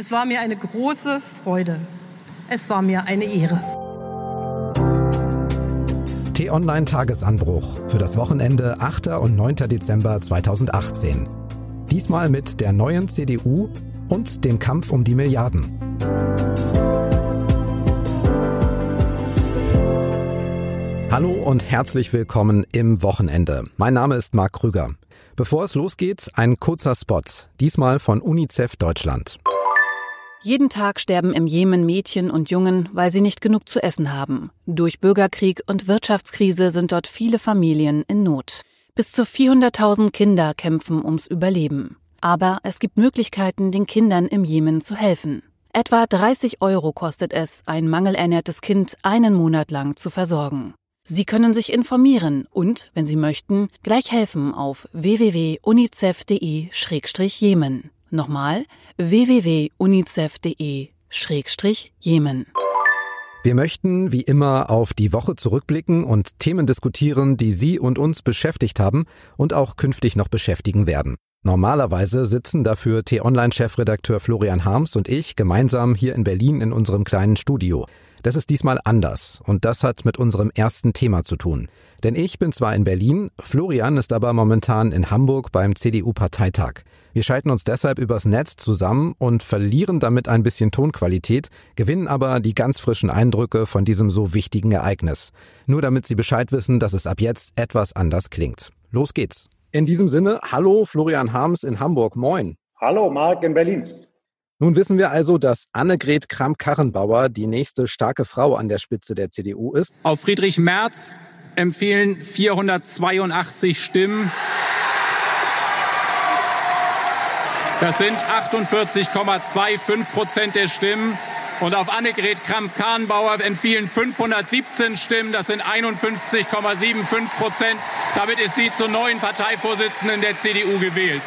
Es war mir eine große Freude. Es war mir eine Ehre. T-Online Tagesanbruch für das Wochenende 8. und 9. Dezember 2018. Diesmal mit der neuen CDU und dem Kampf um die Milliarden. Hallo und herzlich willkommen im Wochenende. Mein Name ist Marc Krüger. Bevor es losgeht, ein kurzer Spot, diesmal von UNICEF Deutschland. Jeden Tag sterben im Jemen Mädchen und Jungen, weil sie nicht genug zu essen haben. Durch Bürgerkrieg und Wirtschaftskrise sind dort viele Familien in Not. Bis zu 400.000 Kinder kämpfen ums Überleben. Aber es gibt Möglichkeiten, den Kindern im Jemen zu helfen. Etwa 30 Euro kostet es, ein mangelernährtes Kind einen Monat lang zu versorgen. Sie können sich informieren und, wenn Sie möchten, gleich helfen auf www.unicef.de-jemen. Nochmal www.unicef.de-jemen. Wir möchten wie immer auf die Woche zurückblicken und Themen diskutieren, die Sie und uns beschäftigt haben und auch künftig noch beschäftigen werden. Normalerweise sitzen dafür T-Online-Chefredakteur Florian Harms und ich gemeinsam hier in Berlin in unserem kleinen Studio. Das ist diesmal anders und das hat mit unserem ersten Thema zu tun. Denn ich bin zwar in Berlin, Florian ist aber momentan in Hamburg beim CDU-Parteitag. Wir schalten uns deshalb übers Netz zusammen und verlieren damit ein bisschen Tonqualität, gewinnen aber die ganz frischen Eindrücke von diesem so wichtigen Ereignis. Nur damit Sie Bescheid wissen, dass es ab jetzt etwas anders klingt. Los geht's. In diesem Sinne, hallo Florian Harms in Hamburg, moin. Hallo Marc in Berlin. Nun wissen wir also, dass Annegret Kramp-Karrenbauer die nächste starke Frau an der Spitze der CDU ist. Auf Friedrich Merz empfehlen 482 Stimmen. Das sind 48,25 Prozent der Stimmen. Und auf Annegret Kramp-Karrenbauer empfiehlen 517 Stimmen. Das sind 51,75 Prozent. Damit ist sie zur neuen Parteivorsitzenden der CDU gewählt.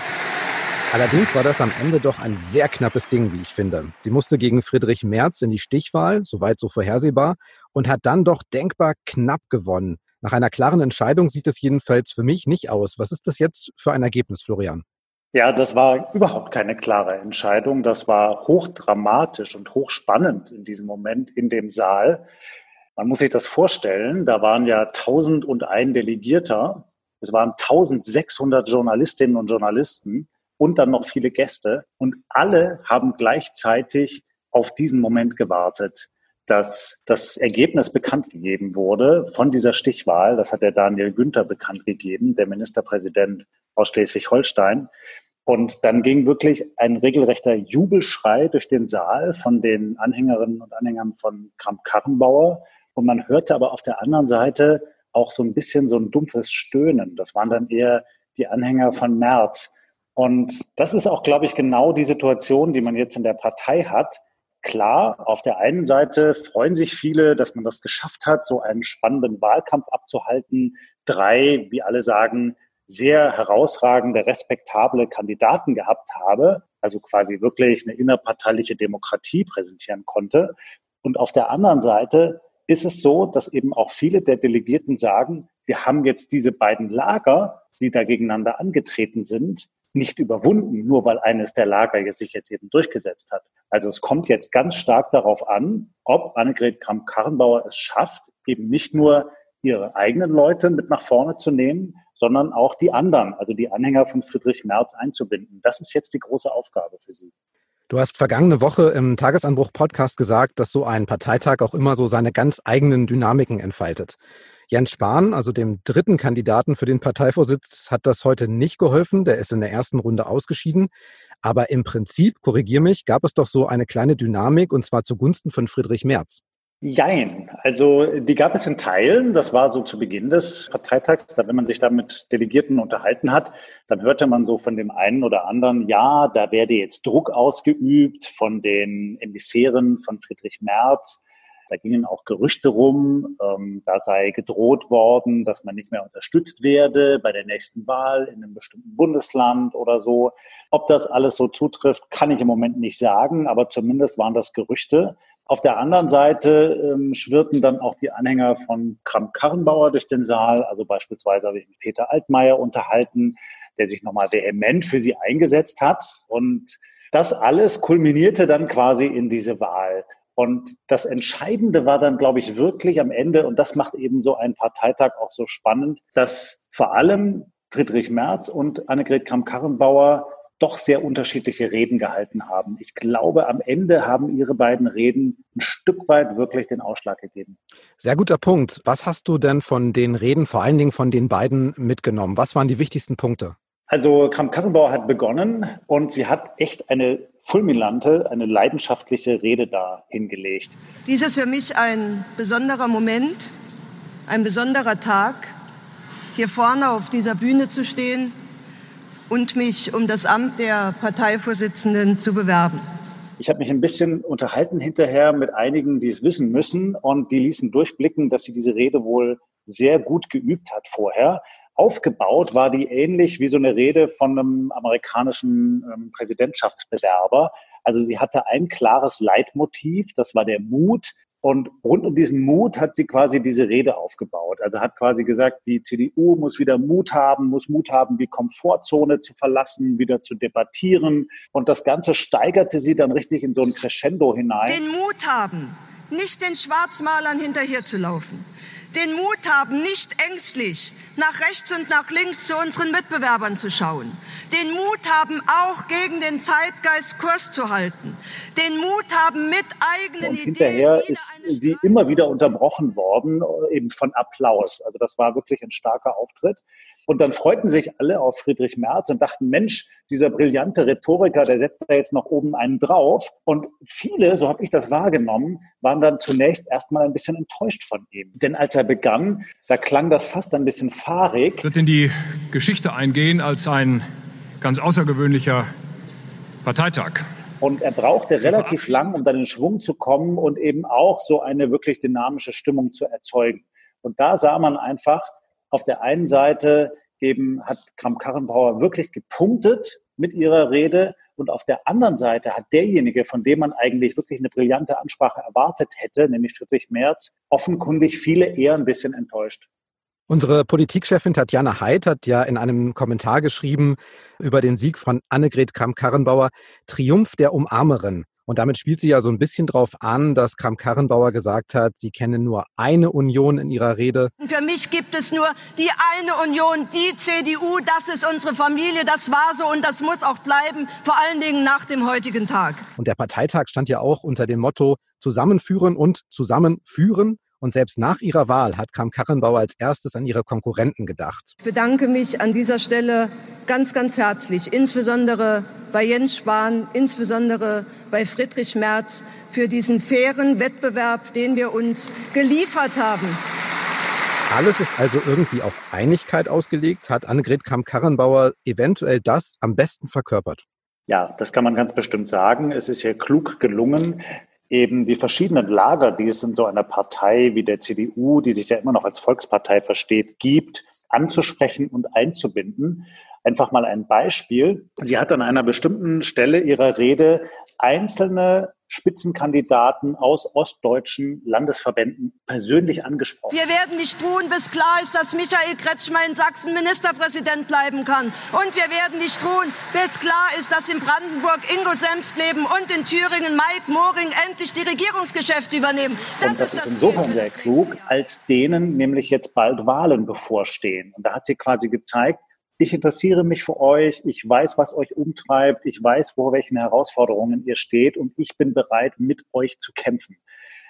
Allerdings war das am Ende doch ein sehr knappes Ding, wie ich finde. Sie musste gegen Friedrich Merz in die Stichwahl, soweit so vorhersehbar, und hat dann doch denkbar knapp gewonnen. Nach einer klaren Entscheidung sieht es jedenfalls für mich nicht aus. Was ist das jetzt für ein Ergebnis, Florian? Ja, das war überhaupt keine klare Entscheidung. Das war hochdramatisch und hochspannend in diesem Moment in dem Saal. Man muss sich das vorstellen. Da waren ja 1001 Delegierter. Es waren 1600 Journalistinnen und Journalisten und dann noch viele Gäste. Und alle haben gleichzeitig auf diesen Moment gewartet, dass das Ergebnis bekannt gegeben wurde von dieser Stichwahl. Das hat der Daniel Günther bekannt gegeben, der Ministerpräsident aus Schleswig-Holstein. Und dann ging wirklich ein regelrechter Jubelschrei durch den Saal von den Anhängerinnen und Anhängern von Kramp-Karrenbauer. Und man hörte aber auf der anderen Seite auch so ein bisschen so ein dumpfes Stöhnen. Das waren dann eher die Anhänger von Merz. Und das ist auch, glaube ich, genau die Situation, die man jetzt in der Partei hat. Klar, auf der einen Seite freuen sich viele, dass man das geschafft hat, so einen spannenden Wahlkampf abzuhalten. Drei, wie alle sagen, sehr herausragende, respektable Kandidaten gehabt habe, also quasi wirklich eine innerparteiliche Demokratie präsentieren konnte. Und auf der anderen Seite ist es so, dass eben auch viele der Delegierten sagen, wir haben jetzt diese beiden Lager, die da gegeneinander angetreten sind, nicht überwunden, nur weil eines der Lager jetzt sich jetzt eben durchgesetzt hat. Also es kommt jetzt ganz stark darauf an, ob Annegret Kramp-Karrenbauer es schafft, eben nicht nur ihre eigenen Leute mit nach vorne zu nehmen, sondern auch die anderen, also die Anhänger von Friedrich Merz einzubinden. Das ist jetzt die große Aufgabe für sie. Du hast vergangene Woche im Tagesanbruch-Podcast gesagt, dass so ein Parteitag auch immer so seine ganz eigenen Dynamiken entfaltet. Jens Spahn, also dem dritten Kandidaten für den Parteivorsitz, hat das heute nicht geholfen. Der ist in der ersten Runde ausgeschieden. Aber im Prinzip, korrigier mich, gab es doch so eine kleine Dynamik und zwar zugunsten von Friedrich Merz. Jein. Also die gab es in Teilen. Das war so zu Beginn des Parteitags. wenn man sich da mit Delegierten unterhalten hat, dann hörte man so von dem einen oder anderen, ja, da werde jetzt Druck ausgeübt von den Emissären von Friedrich Merz. Da gingen auch Gerüchte rum, ähm, da sei gedroht worden, dass man nicht mehr unterstützt werde bei der nächsten Wahl in einem bestimmten Bundesland oder so. Ob das alles so zutrifft, kann ich im Moment nicht sagen, aber zumindest waren das Gerüchte. Auf der anderen Seite ähm, schwirrten dann auch die Anhänger von Kramp-Karrenbauer durch den Saal. Also beispielsweise habe ich mit Peter Altmaier unterhalten, der sich nochmal vehement für sie eingesetzt hat. Und Das alles kulminierte dann quasi in diese Wahl. Und das Entscheidende war dann, glaube ich, wirklich am Ende, und das macht eben so einen Parteitag auch so spannend, dass vor allem Friedrich Merz und Annegret Kramp-Karrenbauer doch sehr unterschiedliche Reden gehalten haben. Ich glaube, am Ende haben ihre beiden Reden ein Stück weit wirklich den Ausschlag gegeben. Sehr guter Punkt. Was hast du denn von den Reden, vor allen Dingen von den beiden mitgenommen? Was waren die wichtigsten Punkte? Also Kramp-Karrenbauer hat begonnen und sie hat echt eine fulminante, eine leidenschaftliche Rede da hingelegt. Dies ist für mich ein besonderer Moment, ein besonderer Tag, hier vorne auf dieser Bühne zu stehen und mich um das Amt der Parteivorsitzenden zu bewerben. Ich habe mich ein bisschen unterhalten hinterher mit einigen, die es wissen müssen und die ließen durchblicken, dass sie diese Rede wohl sehr gut geübt hat vorher. Aufgebaut war die ähnlich wie so eine Rede von einem amerikanischen ähm, Präsidentschaftsbewerber. Also sie hatte ein klares Leitmotiv, das war der Mut, und rund um diesen Mut hat sie quasi diese Rede aufgebaut. Also hat quasi gesagt, die CDU muss wieder Mut haben, muss Mut haben, die Komfortzone zu verlassen, wieder zu debattieren. Und das Ganze steigerte sie dann richtig in so ein Crescendo hinein. Den Mut haben, nicht den Schwarzmalern hinterherzulaufen den Mut haben, nicht ängstlich nach rechts und nach links zu unseren Mitbewerbern zu schauen, den Mut haben, auch gegen den Zeitgeist Kurs zu halten, den Mut haben, mit eigenen und hinterher Ideen ist sie immer wieder unterbrochen worden, eben von Applaus. Also das war wirklich ein starker Auftritt. Und dann freuten sich alle auf Friedrich Merz und dachten, Mensch, dieser brillante Rhetoriker, der setzt da jetzt noch oben einen drauf. Und viele, so habe ich das wahrgenommen, waren dann zunächst erstmal ein bisschen enttäuscht von ihm. Denn als er begann, da klang das fast ein bisschen fahrig. Wird in die Geschichte eingehen als ein ganz außergewöhnlicher Parteitag. Und er brauchte relativ lang, um dann in Schwung zu kommen und eben auch so eine wirklich dynamische Stimmung zu erzeugen. Und da sah man einfach, auf der einen Seite eben hat Kramp-Karrenbauer wirklich gepunktet mit ihrer Rede und auf der anderen Seite hat derjenige, von dem man eigentlich wirklich eine brillante Ansprache erwartet hätte, nämlich Friedrich Merz, offenkundig viele eher ein bisschen enttäuscht. Unsere Politikchefin Tatjana Heid hat ja in einem Kommentar geschrieben über den Sieg von Annegret Kramp-Karrenbauer, Triumph der Umarmerin. Und damit spielt sie ja so ein bisschen drauf an, dass Kramp-Karrenbauer gesagt hat, sie kenne nur eine Union in ihrer Rede. Für mich gibt es nur die eine Union, die CDU, das ist unsere Familie, das war so und das muss auch bleiben, vor allen Dingen nach dem heutigen Tag. Und der Parteitag stand ja auch unter dem Motto Zusammenführen und Zusammenführen. Und selbst nach ihrer Wahl hat Kramp-Karrenbauer als erstes an ihre Konkurrenten gedacht. Ich bedanke mich an dieser Stelle ganz, ganz herzlich, insbesondere bei Jens Spahn, insbesondere bei Friedrich Merz für diesen fairen Wettbewerb, den wir uns geliefert haben. Alles ist also irgendwie auf Einigkeit ausgelegt. Hat Annegret Kramp-Karrenbauer eventuell das am besten verkörpert? Ja, das kann man ganz bestimmt sagen. Es ist ja klug gelungen, eben die verschiedenen Lager, die es in so einer Partei wie der CDU, die sich ja immer noch als Volkspartei versteht, gibt, anzusprechen und einzubinden. Einfach mal ein Beispiel. Sie hat an einer bestimmten Stelle ihrer Rede einzelne Spitzenkandidaten aus ostdeutschen Landesverbänden persönlich angesprochen. Wir werden nicht ruhen, bis klar ist, dass Michael Kretschmer in Sachsen Ministerpräsident bleiben kann. Und wir werden nicht ruhen, bis klar ist, dass in Brandenburg Ingo Senftleben und in Thüringen Mike Moring endlich die Regierungsgeschäfte übernehmen. Das, und das ist, das insofern sehr klug, als denen nämlich jetzt bald Wahlen bevorstehen. Und da hat sie quasi gezeigt, ich interessiere mich für euch, ich weiß, was euch umtreibt, ich weiß, vor welchen Herausforderungen ihr steht und ich bin bereit, mit euch zu kämpfen.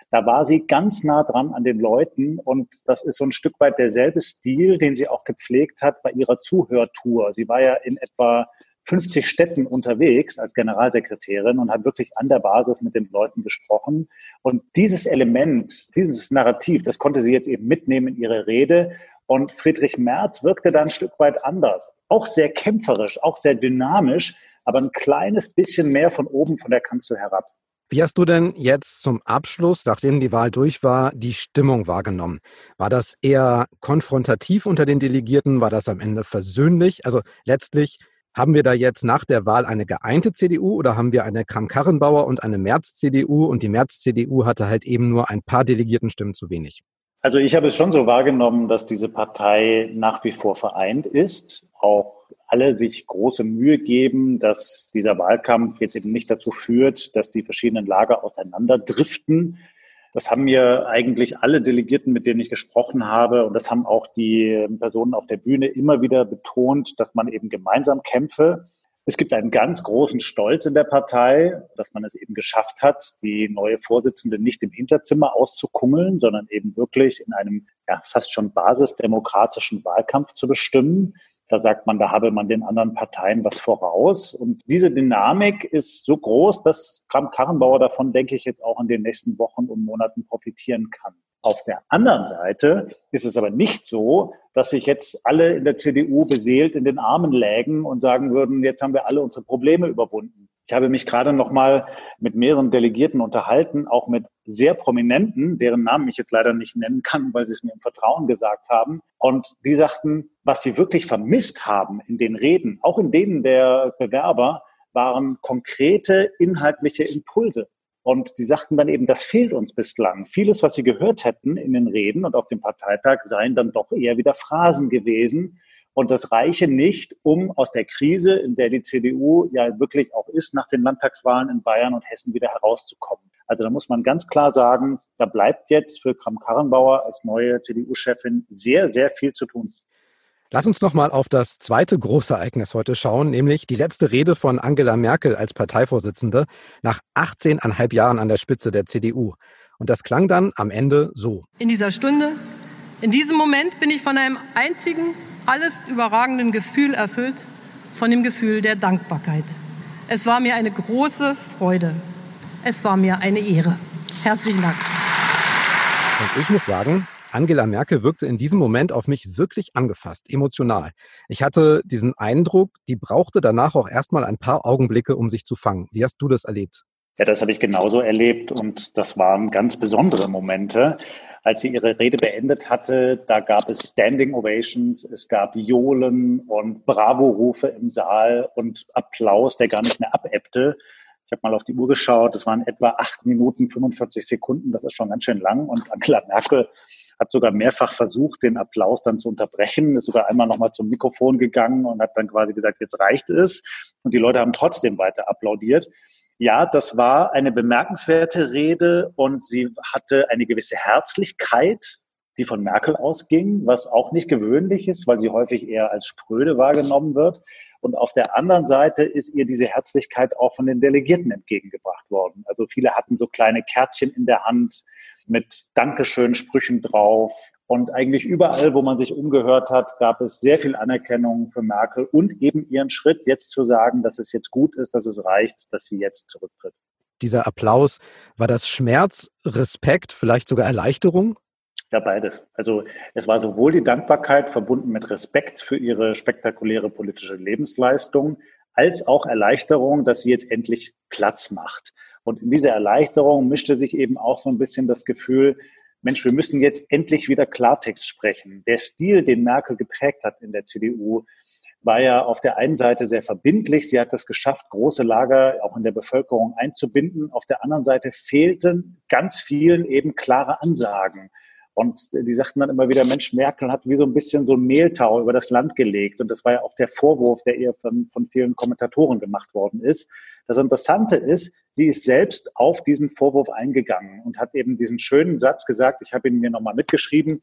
Da war sie ganz nah dran an den Leuten und das ist so ein Stück weit derselbe Stil, den sie auch gepflegt hat bei ihrer Zuhörtour. Sie war ja in etwa 50 Städten unterwegs als Generalsekretärin und hat wirklich an der Basis mit den Leuten gesprochen. Und dieses Element, dieses Narrativ, das konnte sie jetzt eben mitnehmen in ihre Rede. Und Friedrich Merz wirkte da ein Stück weit anders. Auch sehr kämpferisch, auch sehr dynamisch, aber ein kleines bisschen mehr von oben von der Kanzel herab. Wie hast du denn jetzt zum Abschluss, nachdem die Wahl durch war, die Stimmung wahrgenommen? War das eher konfrontativ unter den Delegierten? War das am Ende versöhnlich? Also letztlich haben wir da jetzt nach der Wahl eine geeinte CDU oder haben wir eine Kram-Karrenbauer und eine März-CDU und die März-CDU hatte halt eben nur ein paar Delegiertenstimmen zu wenig? Also ich habe es schon so wahrgenommen, dass diese Partei nach wie vor vereint ist, auch alle sich große Mühe geben, dass dieser Wahlkampf jetzt eben nicht dazu führt, dass die verschiedenen Lager auseinanderdriften. Das haben mir eigentlich alle Delegierten, mit denen ich gesprochen habe, und das haben auch die Personen auf der Bühne immer wieder betont, dass man eben gemeinsam kämpfe. Es gibt einen ganz großen Stolz in der Partei, dass man es eben geschafft hat, die neue Vorsitzende nicht im Hinterzimmer auszukummeln, sondern eben wirklich in einem ja, fast schon basisdemokratischen Wahlkampf zu bestimmen. Da sagt man, da habe man den anderen Parteien was voraus. Und diese Dynamik ist so groß, dass Kram-Karrenbauer davon, denke ich, jetzt auch in den nächsten Wochen und Monaten profitieren kann. Auf der anderen Seite ist es aber nicht so, dass sich jetzt alle in der CDU beseelt in den Armen lägen und sagen würden, jetzt haben wir alle unsere Probleme überwunden. Ich habe mich gerade noch mal mit mehreren Delegierten unterhalten, auch mit sehr prominenten, deren Namen ich jetzt leider nicht nennen kann, weil sie es mir im Vertrauen gesagt haben. Und die sagten, was sie wirklich vermisst haben in den Reden, auch in denen der Bewerber, waren konkrete inhaltliche Impulse. Und die sagten dann eben, das fehlt uns bislang. Vieles, was sie gehört hätten in den Reden und auf dem Parteitag, seien dann doch eher wieder Phrasen gewesen. Und das reiche nicht, um aus der Krise, in der die CDU ja wirklich auch ist, nach den Landtagswahlen in Bayern und Hessen wieder herauszukommen. Also da muss man ganz klar sagen, da bleibt jetzt für Kram-Karrenbauer als neue CDU-Chefin sehr, sehr viel zu tun. Lass uns noch mal auf das zweite große Ereignis heute schauen, nämlich die letzte Rede von Angela Merkel als Parteivorsitzende nach 18,5 Jahren an der Spitze der CDU. Und das klang dann am Ende so. In dieser Stunde, in diesem Moment bin ich von einem einzigen, alles überragenden Gefühl erfüllt, von dem Gefühl der Dankbarkeit. Es war mir eine große Freude. Es war mir eine Ehre. Herzlichen Dank. Und ich muss sagen, Angela Merkel wirkte in diesem Moment auf mich wirklich angefasst, emotional. Ich hatte diesen Eindruck, die brauchte danach auch erstmal ein paar Augenblicke, um sich zu fangen. Wie hast du das erlebt? Ja, das habe ich genauso erlebt und das waren ganz besondere Momente. Als sie ihre Rede beendet hatte, da gab es Standing Ovations, es gab Johlen und Bravo-Rufe im Saal und Applaus, der gar nicht mehr abebbte. Ich habe mal auf die Uhr geschaut, es waren etwa acht Minuten 45 Sekunden, das ist schon ganz schön lang. Und Angela Merkel hat sogar mehrfach versucht, den Applaus dann zu unterbrechen, ist sogar einmal nochmal zum Mikrofon gegangen und hat dann quasi gesagt, jetzt reicht es. Und die Leute haben trotzdem weiter applaudiert. Ja, das war eine bemerkenswerte Rede und sie hatte eine gewisse Herzlichkeit, die von Merkel ausging, was auch nicht gewöhnlich ist, weil sie häufig eher als spröde wahrgenommen wird. Und auf der anderen Seite ist ihr diese Herzlichkeit auch von den Delegierten entgegengebracht worden. Also viele hatten so kleine Kärtchen in der Hand mit Dankeschön-Sprüchen drauf. Und eigentlich überall, wo man sich umgehört hat, gab es sehr viel Anerkennung für Merkel und eben ihren Schritt, jetzt zu sagen, dass es jetzt gut ist, dass es reicht, dass sie jetzt zurücktritt. Dieser Applaus, war das Schmerz, Respekt, vielleicht sogar Erleichterung? Ja, beides. Also es war sowohl die Dankbarkeit verbunden mit Respekt für ihre spektakuläre politische Lebensleistung, als auch Erleichterung, dass sie jetzt endlich Platz macht. Und in dieser Erleichterung mischte sich eben auch so ein bisschen das Gefühl, Mensch, wir müssen jetzt endlich wieder Klartext sprechen. Der Stil, den Merkel geprägt hat in der CDU, war ja auf der einen Seite sehr verbindlich. Sie hat es geschafft, große Lager auch in der Bevölkerung einzubinden. Auf der anderen Seite fehlten ganz vielen eben klare Ansagen. Und die sagten dann immer wieder, Mensch, Merkel hat wie so ein bisschen so ein Mehltau über das Land gelegt. Und das war ja auch der Vorwurf, der ihr von, von vielen Kommentatoren gemacht worden ist. Das Interessante ist, sie ist selbst auf diesen Vorwurf eingegangen und hat eben diesen schönen Satz gesagt, ich habe ihn mir nochmal mitgeschrieben,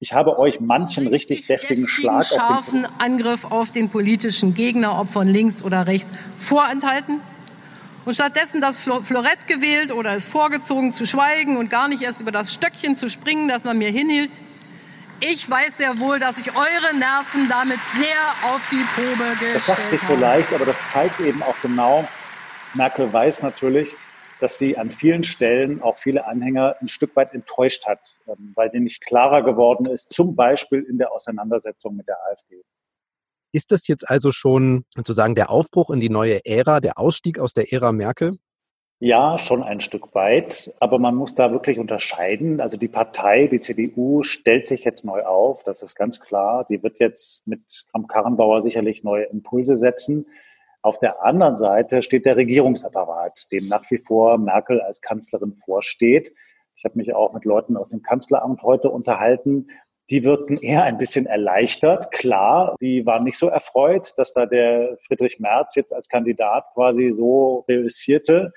ich habe euch manchen richtig, richtig deftigen, Schlag scharfen auf den Angriff auf den politischen Gegner, ob von links oder rechts, vorenthalten und stattdessen das Florett gewählt oder es vorgezogen zu schweigen und gar nicht erst über das Stöckchen zu springen, das man mir hinhielt. Ich weiß sehr wohl, dass ich eure Nerven damit sehr auf die Probe gestellt. Das sagt sich so leicht, aber das zeigt eben auch genau, Merkel weiß natürlich, dass sie an vielen Stellen auch viele Anhänger ein Stück weit enttäuscht hat, ähm, weil sie nicht klarer geworden ist, zum Beispiel in der Auseinandersetzung mit der AfD. Ist das jetzt also schon sozusagen der Aufbruch in die neue Ära, der Ausstieg aus der Ära Merkel? Ja, schon ein Stück weit, aber man muss da wirklich unterscheiden. Also die Partei, die CDU, stellt sich jetzt neu auf, das ist ganz klar. Die wird jetzt mit Kramp-Karrenbauer sicherlich neue Impulse setzen. Auf der anderen Seite steht der Regierungsapparat, dem nach wie vor Merkel als Kanzlerin vorsteht. Ich habe mich auch mit Leuten aus dem Kanzleramt heute unterhalten die wirkten eher ein bisschen erleichtert. Klar, die waren nicht so erfreut, dass da der Friedrich Merz jetzt als Kandidat quasi so reüssierte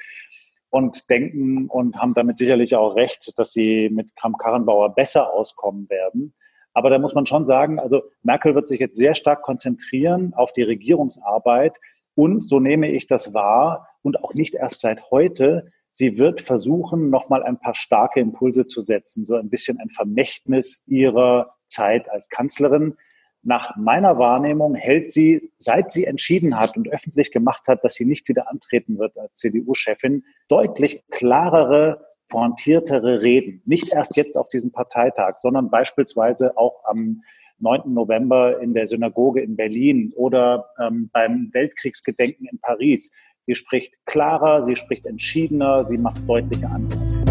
und denken und haben damit sicherlich auch recht, dass sie mit Kram-Karrenbauer besser auskommen werden. Aber da muss man schon sagen, also Merkel wird sich jetzt sehr stark konzentrieren auf die Regierungsarbeit und so nehme ich das wahr und auch nicht erst seit heute. Sie wird versuchen, nochmal ein paar starke Impulse zu setzen, so ein bisschen ein Vermächtnis ihrer Zeit als Kanzlerin. Nach meiner Wahrnehmung hält sie, seit sie entschieden hat und öffentlich gemacht hat, dass sie nicht wieder antreten wird als CDU-Chefin, deutlich klarere, pointiertere Reden. Nicht erst jetzt auf diesem Parteitag, sondern beispielsweise auch am 9. November in der Synagoge in Berlin oder ähm, beim Weltkriegsgedenken in Paris. Sie spricht klarer, sie spricht entschiedener, sie macht deutliche Antworten.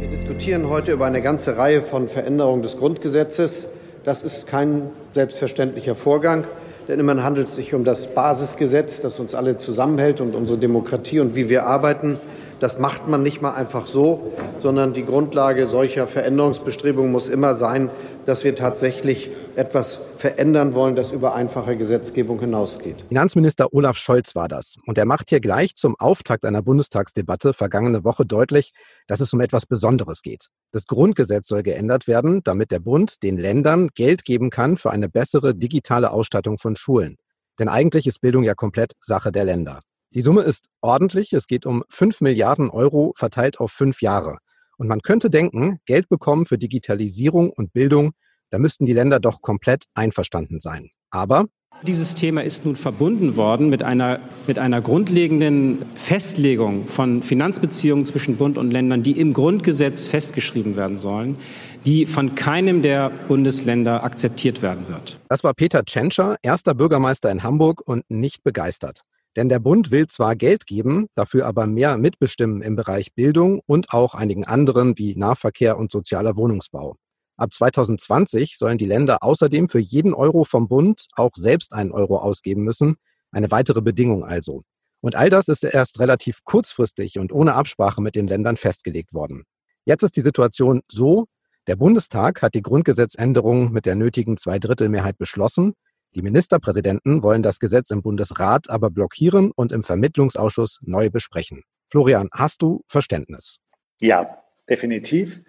Wir diskutieren heute über eine ganze Reihe von Veränderungen des Grundgesetzes. Das ist kein selbstverständlicher Vorgang, denn immerhin handelt es sich um das Basisgesetz, das uns alle zusammenhält und unsere Demokratie und wie wir arbeiten. Das macht man nicht mal einfach so, sondern die Grundlage solcher Veränderungsbestrebungen muss immer sein, dass wir tatsächlich etwas verändern wollen, das über einfache Gesetzgebung hinausgeht. Finanzminister Olaf Scholz war das. Und er macht hier gleich zum Auftakt einer Bundestagsdebatte vergangene Woche deutlich, dass es um etwas Besonderes geht. Das Grundgesetz soll geändert werden, damit der Bund den Ländern Geld geben kann für eine bessere digitale Ausstattung von Schulen. Denn eigentlich ist Bildung ja komplett Sache der Länder. Die Summe ist ordentlich. Es geht um 5 Milliarden Euro verteilt auf fünf Jahre. Und man könnte denken, Geld bekommen für Digitalisierung und Bildung, da müssten die Länder doch komplett einverstanden sein. Aber dieses Thema ist nun verbunden worden mit einer, mit einer grundlegenden Festlegung von Finanzbeziehungen zwischen Bund und Ländern, die im Grundgesetz festgeschrieben werden sollen, die von keinem der Bundesländer akzeptiert werden wird. Das war Peter Tschentscher, erster Bürgermeister in Hamburg und nicht begeistert. Denn der Bund will zwar Geld geben, dafür aber mehr mitbestimmen im Bereich Bildung und auch einigen anderen wie Nahverkehr und sozialer Wohnungsbau. Ab 2020 sollen die Länder außerdem für jeden Euro vom Bund auch selbst einen Euro ausgeben müssen. Eine weitere Bedingung also. Und all das ist erst relativ kurzfristig und ohne Absprache mit den Ländern festgelegt worden. Jetzt ist die Situation so, der Bundestag hat die Grundgesetzänderung mit der nötigen Zweidrittelmehrheit beschlossen die Ministerpräsidenten wollen das Gesetz im Bundesrat aber blockieren und im Vermittlungsausschuss neu besprechen. Florian, hast du Verständnis? Ja, definitiv.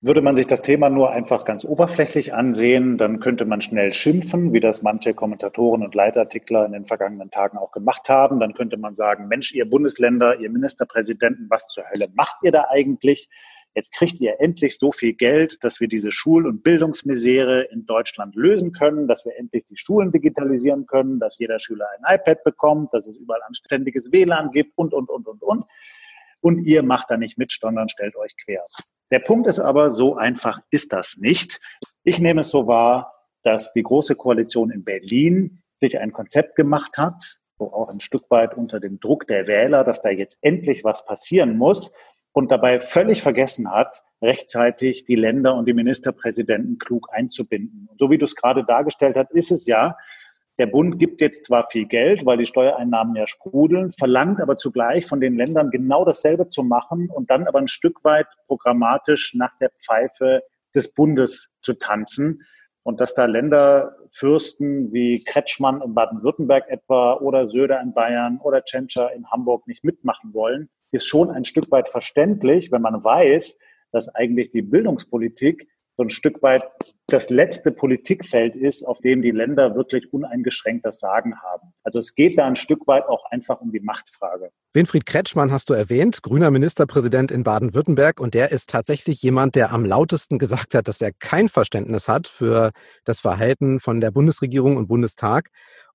Würde man sich das Thema nur einfach ganz oberflächlich ansehen, dann könnte man schnell schimpfen, wie das manche Kommentatoren und Leitartikler in den vergangenen Tagen auch gemacht haben. Dann könnte man sagen, Mensch, ihr Bundesländer, ihr Ministerpräsidenten, was zur Hölle macht ihr da eigentlich? Jetzt kriegt ihr endlich so viel Geld, dass wir diese Schul- und Bildungsmisere in Deutschland lösen können, dass wir endlich die Schulen digitalisieren können, dass jeder Schüler ein iPad bekommt, dass es überall anständiges WLAN gibt und, und, und, und, und. Und ihr macht da nicht mit, sondern stellt euch quer. Der Punkt ist aber, so einfach ist das nicht. Ich nehme es so wahr, dass die Große Koalition in Berlin sich ein Konzept gemacht hat, wo auch ein Stück weit unter dem Druck der Wähler, dass da jetzt endlich was passieren muss, und dabei völlig vergessen hat, rechtzeitig die Länder und die Ministerpräsidenten klug einzubinden. Und so wie du es gerade dargestellt hast, ist es ja, der Bund gibt jetzt zwar viel Geld, weil die Steuereinnahmen ja sprudeln, verlangt aber zugleich von den Ländern genau dasselbe zu machen und dann aber ein Stück weit programmatisch nach der Pfeife des Bundes zu tanzen. Und dass da Länderfürsten wie Kretschmann in Baden-Württemberg etwa oder Söder in Bayern oder Tschentscher in Hamburg nicht mitmachen wollen, ist schon ein Stück weit verständlich, wenn man weiß, dass eigentlich die Bildungspolitik so ein Stück weit das letzte Politikfeld ist, auf dem die Länder wirklich uneingeschränkt das Sagen haben. Also es geht da ein Stück weit auch einfach um die Machtfrage. Winfried Kretschmann hast du erwähnt, grüner Ministerpräsident in Baden-Württemberg. Und der ist tatsächlich jemand, der am lautesten gesagt hat, dass er kein Verständnis hat für das Verhalten von der Bundesregierung und Bundestag.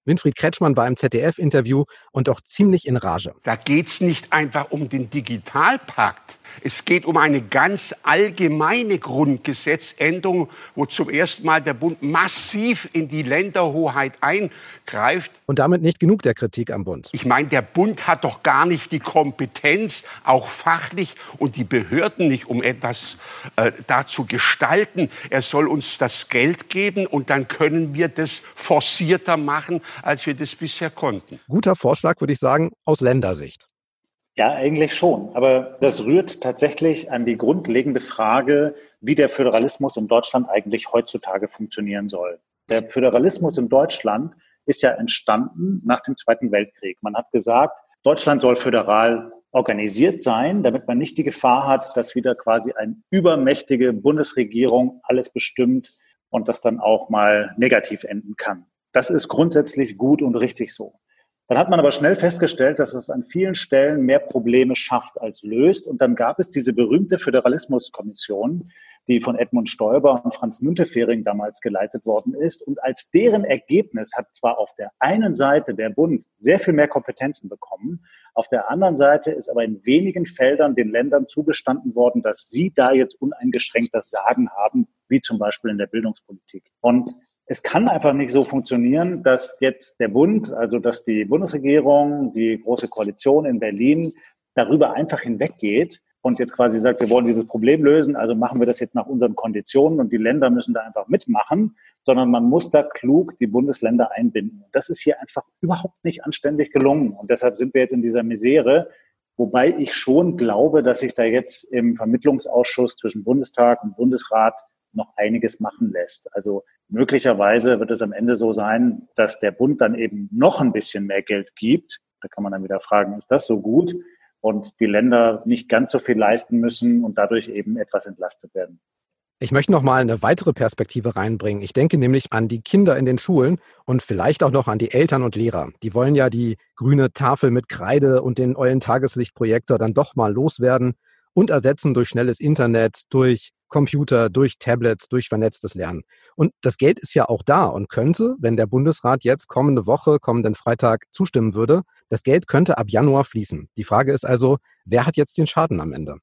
Winfried Kretschmann war im ZDF-Interview und auch ziemlich in Rage. Da geht es nicht einfach um den Digitalpakt. Es geht um eine ganz allgemeine Grundgesetzänderung, wo zum ersten Mal der Bund massiv in die Länderhoheit eingreift. Und damit nicht genug der Kritik am Bund. Ich meine, der Bund hat doch gar nicht die Kompetenz, auch fachlich und die Behörden nicht, um etwas äh, da zu gestalten. Er soll uns das Geld geben und dann können wir das forcierter machen, als wir das bisher konnten. Guter Vorschlag, würde ich sagen, aus Ländersicht. Ja, eigentlich schon. Aber das rührt tatsächlich an die grundlegende Frage, wie der Föderalismus in Deutschland eigentlich heutzutage funktionieren soll. Der Föderalismus in Deutschland ist ja entstanden nach dem Zweiten Weltkrieg. Man hat gesagt, Deutschland soll föderal organisiert sein, damit man nicht die Gefahr hat, dass wieder quasi eine übermächtige Bundesregierung alles bestimmt und das dann auch mal negativ enden kann. Das ist grundsätzlich gut und richtig so. Dann hat man aber schnell festgestellt, dass es an vielen Stellen mehr Probleme schafft als löst. Und dann gab es diese berühmte Föderalismuskommission, die von Edmund Stoiber und Franz Müntefering damals geleitet worden ist. Und als deren Ergebnis hat zwar auf der einen Seite der Bund sehr viel mehr Kompetenzen bekommen, auf der anderen Seite ist aber in wenigen Feldern den Ländern zugestanden worden, dass sie da jetzt uneingeschränkt das Sagen haben, wie zum Beispiel in der Bildungspolitik. Und es kann einfach nicht so funktionieren, dass jetzt der Bund, also dass die Bundesregierung, die Große Koalition in Berlin darüber einfach hinweggeht und jetzt quasi sagt, wir wollen dieses Problem lösen, also machen wir das jetzt nach unseren Konditionen und die Länder müssen da einfach mitmachen, sondern man muss da klug die Bundesländer einbinden. Das ist hier einfach überhaupt nicht anständig gelungen und deshalb sind wir jetzt in dieser Misere, wobei ich schon glaube, dass sich da jetzt im Vermittlungsausschuss zwischen Bundestag und Bundesrat noch einiges machen lässt. Also möglicherweise wird es am Ende so sein, dass der Bund dann eben noch ein bisschen mehr Geld gibt. Da kann man dann wieder fragen, ist das so gut? und die Länder nicht ganz so viel leisten müssen und dadurch eben etwas entlastet werden. Ich möchte noch mal eine weitere Perspektive reinbringen. Ich denke nämlich an die Kinder in den Schulen und vielleicht auch noch an die Eltern und Lehrer. Die wollen ja die grüne Tafel mit Kreide und den ollen Tageslichtprojektor dann doch mal loswerden und ersetzen durch schnelles Internet, durch Computer, durch Tablets, durch vernetztes Lernen. Und das Geld ist ja auch da und könnte, wenn der Bundesrat jetzt kommende Woche, kommenden Freitag zustimmen würde, das Geld könnte ab Januar fließen. Die Frage ist also, wer hat jetzt den Schaden am Ende?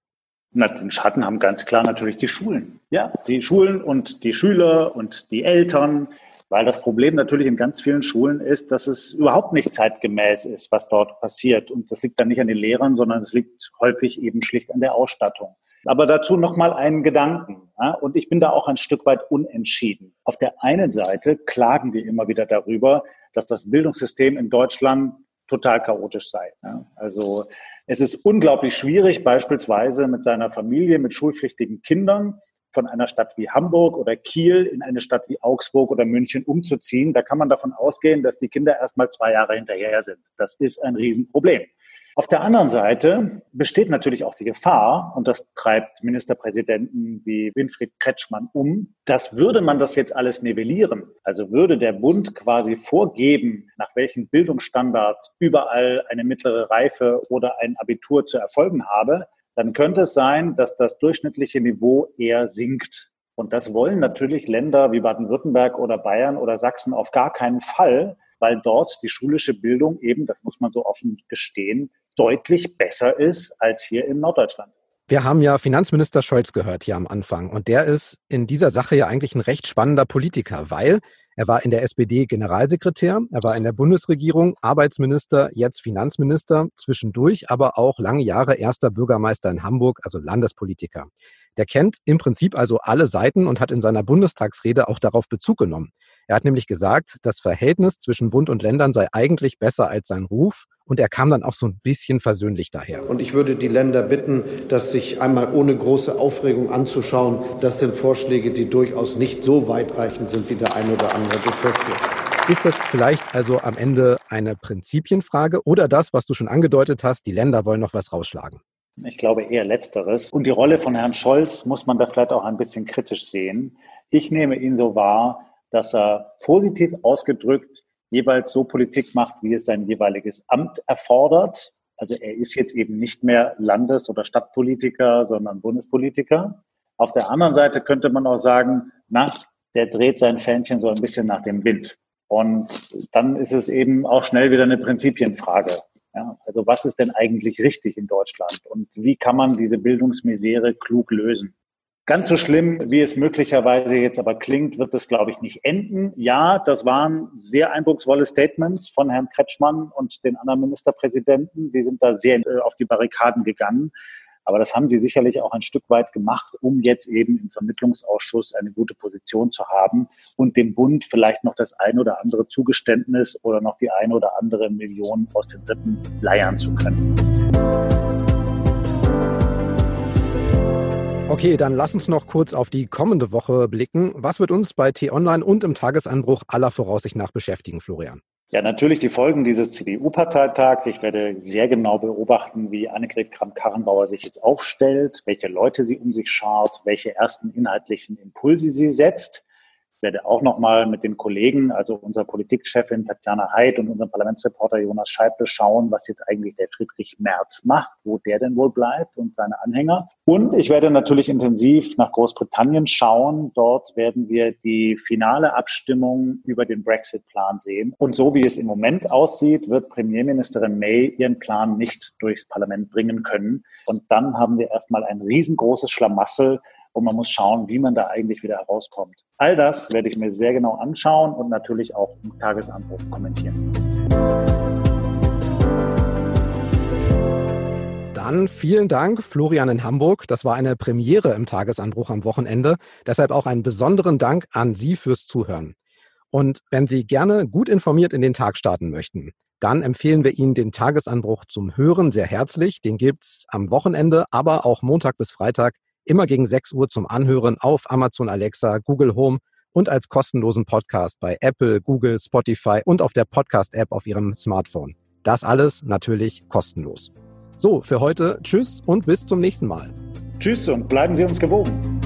Na, den Schaden haben ganz klar natürlich die Schulen. Ja, die Schulen und die Schüler und die Eltern, weil das Problem natürlich in ganz vielen Schulen ist, dass es überhaupt nicht zeitgemäß ist, was dort passiert. Und das liegt dann nicht an den Lehrern, sondern es liegt häufig eben schlicht an der Ausstattung. Aber dazu noch mal einen Gedanken. Ja, und ich bin da auch ein Stück weit unentschieden. Auf der einen Seite klagen wir immer wieder darüber, dass das Bildungssystem in Deutschland total chaotisch sei. Ja, also es ist unglaublich schwierig, beispielsweise mit seiner Familie, mit schulpflichtigen Kindern von einer Stadt wie Hamburg oder Kiel in eine Stadt wie Augsburg oder München umzuziehen. Da kann man davon ausgehen, dass die Kinder erst mal zwei Jahre hinterher sind. Das ist ein Riesenproblem. Auf der anderen Seite besteht natürlich auch die Gefahr, und das treibt Ministerpräsidenten wie Winfried Kretschmann um, dass würde man das jetzt alles nivellieren, also würde der Bund quasi vorgeben, nach welchen Bildungsstandards überall eine mittlere Reife oder ein Abitur zu erfolgen habe, dann könnte es sein, dass das durchschnittliche Niveau eher sinkt. Und das wollen natürlich Länder wie Baden-Württemberg oder Bayern oder Sachsen auf gar keinen Fall, weil dort die schulische Bildung eben, das muss man so offen gestehen, deutlich besser ist als hier in Norddeutschland. Wir haben ja Finanzminister Scholz gehört hier am Anfang und der ist in dieser Sache ja eigentlich ein recht spannender Politiker, weil er war in der SPD Generalsekretär, er war in der Bundesregierung Arbeitsminister, jetzt Finanzminister, zwischendurch aber auch lange Jahre erster Bürgermeister in Hamburg, also Landespolitiker. Der kennt im Prinzip also alle Seiten und hat in seiner Bundestagsrede auch darauf Bezug genommen. Er hat nämlich gesagt, das Verhältnis zwischen Bund und Ländern sei eigentlich besser als sein Ruf und er kam dann auch so ein bisschen versöhnlich daher. Und ich würde die Länder bitten, das sich einmal ohne große Aufregung anzuschauen. Das sind Vorschläge, die durchaus nicht so weitreichend sind, wie der eine oder andere befürchtet. Ist das vielleicht also am Ende eine Prinzipienfrage oder das, was du schon angedeutet hast, die Länder wollen noch was rausschlagen? Ich glaube eher letzteres. Und die Rolle von Herrn Scholz muss man da vielleicht auch ein bisschen kritisch sehen. Ich nehme ihn so wahr, dass er positiv ausgedrückt jeweils so Politik macht, wie es sein jeweiliges Amt erfordert. Also er ist jetzt eben nicht mehr Landes- oder Stadtpolitiker, sondern Bundespolitiker. Auf der anderen Seite könnte man auch sagen, na, der dreht sein Fähnchen so ein bisschen nach dem Wind. Und dann ist es eben auch schnell wieder eine Prinzipienfrage. Ja, also was ist denn eigentlich richtig in Deutschland und wie kann man diese Bildungsmisere klug lösen? Ganz so schlimm, wie es möglicherweise jetzt aber klingt, wird es, glaube ich, nicht enden. Ja, das waren sehr eindrucksvolle Statements von Herrn Kretschmann und den anderen Ministerpräsidenten. Die sind da sehr äh, auf die Barrikaden gegangen. Aber das haben sie sicherlich auch ein Stück weit gemacht, um jetzt eben im Vermittlungsausschuss eine gute Position zu haben und dem Bund vielleicht noch das ein oder andere Zugeständnis oder noch die ein oder andere Million aus den Rippen leiern zu können. Okay, dann lass uns noch kurz auf die kommende Woche blicken. Was wird uns bei T-Online und im Tagesanbruch aller Voraussicht nach beschäftigen, Florian? Ja, natürlich die Folgen dieses CDU-Parteitags. Ich werde sehr genau beobachten, wie Annegret Kramp-Karrenbauer sich jetzt aufstellt, welche Leute sie um sich schaut, welche ersten inhaltlichen Impulse sie setzt werde auch nochmal mit den Kollegen, also unserer Politikchefin Tatjana Heid und unserem Parlamentsreporter Jonas Scheible schauen, was jetzt eigentlich der Friedrich Merz macht, wo der denn wohl bleibt und seine Anhänger. Und ich werde natürlich intensiv nach Großbritannien schauen. Dort werden wir die finale Abstimmung über den Brexit-Plan sehen. Und so wie es im Moment aussieht, wird Premierministerin May ihren Plan nicht durchs Parlament bringen können. Und dann haben wir erstmal ein riesengroßes Schlamassel, und man muss schauen, wie man da eigentlich wieder herauskommt. All das werde ich mir sehr genau anschauen und natürlich auch im Tagesanruf kommentieren. Dann vielen Dank, Florian in Hamburg. Das war eine Premiere im Tagesanbruch am Wochenende. Deshalb auch einen besonderen Dank an Sie fürs Zuhören. Und wenn Sie gerne gut informiert in den Tag starten möchten, dann empfehlen wir Ihnen den Tagesanbruch zum Hören sehr herzlich. Den gibt's am Wochenende, aber auch Montag bis Freitag immer gegen 6 Uhr zum Anhören auf Amazon Alexa, Google Home und als kostenlosen Podcast bei Apple, Google, Spotify und auf der Podcast-App auf Ihrem Smartphone. Das alles natürlich kostenlos. So, für heute tschüss und bis zum nächsten Mal. Tschüss und bleiben Sie uns gewogen.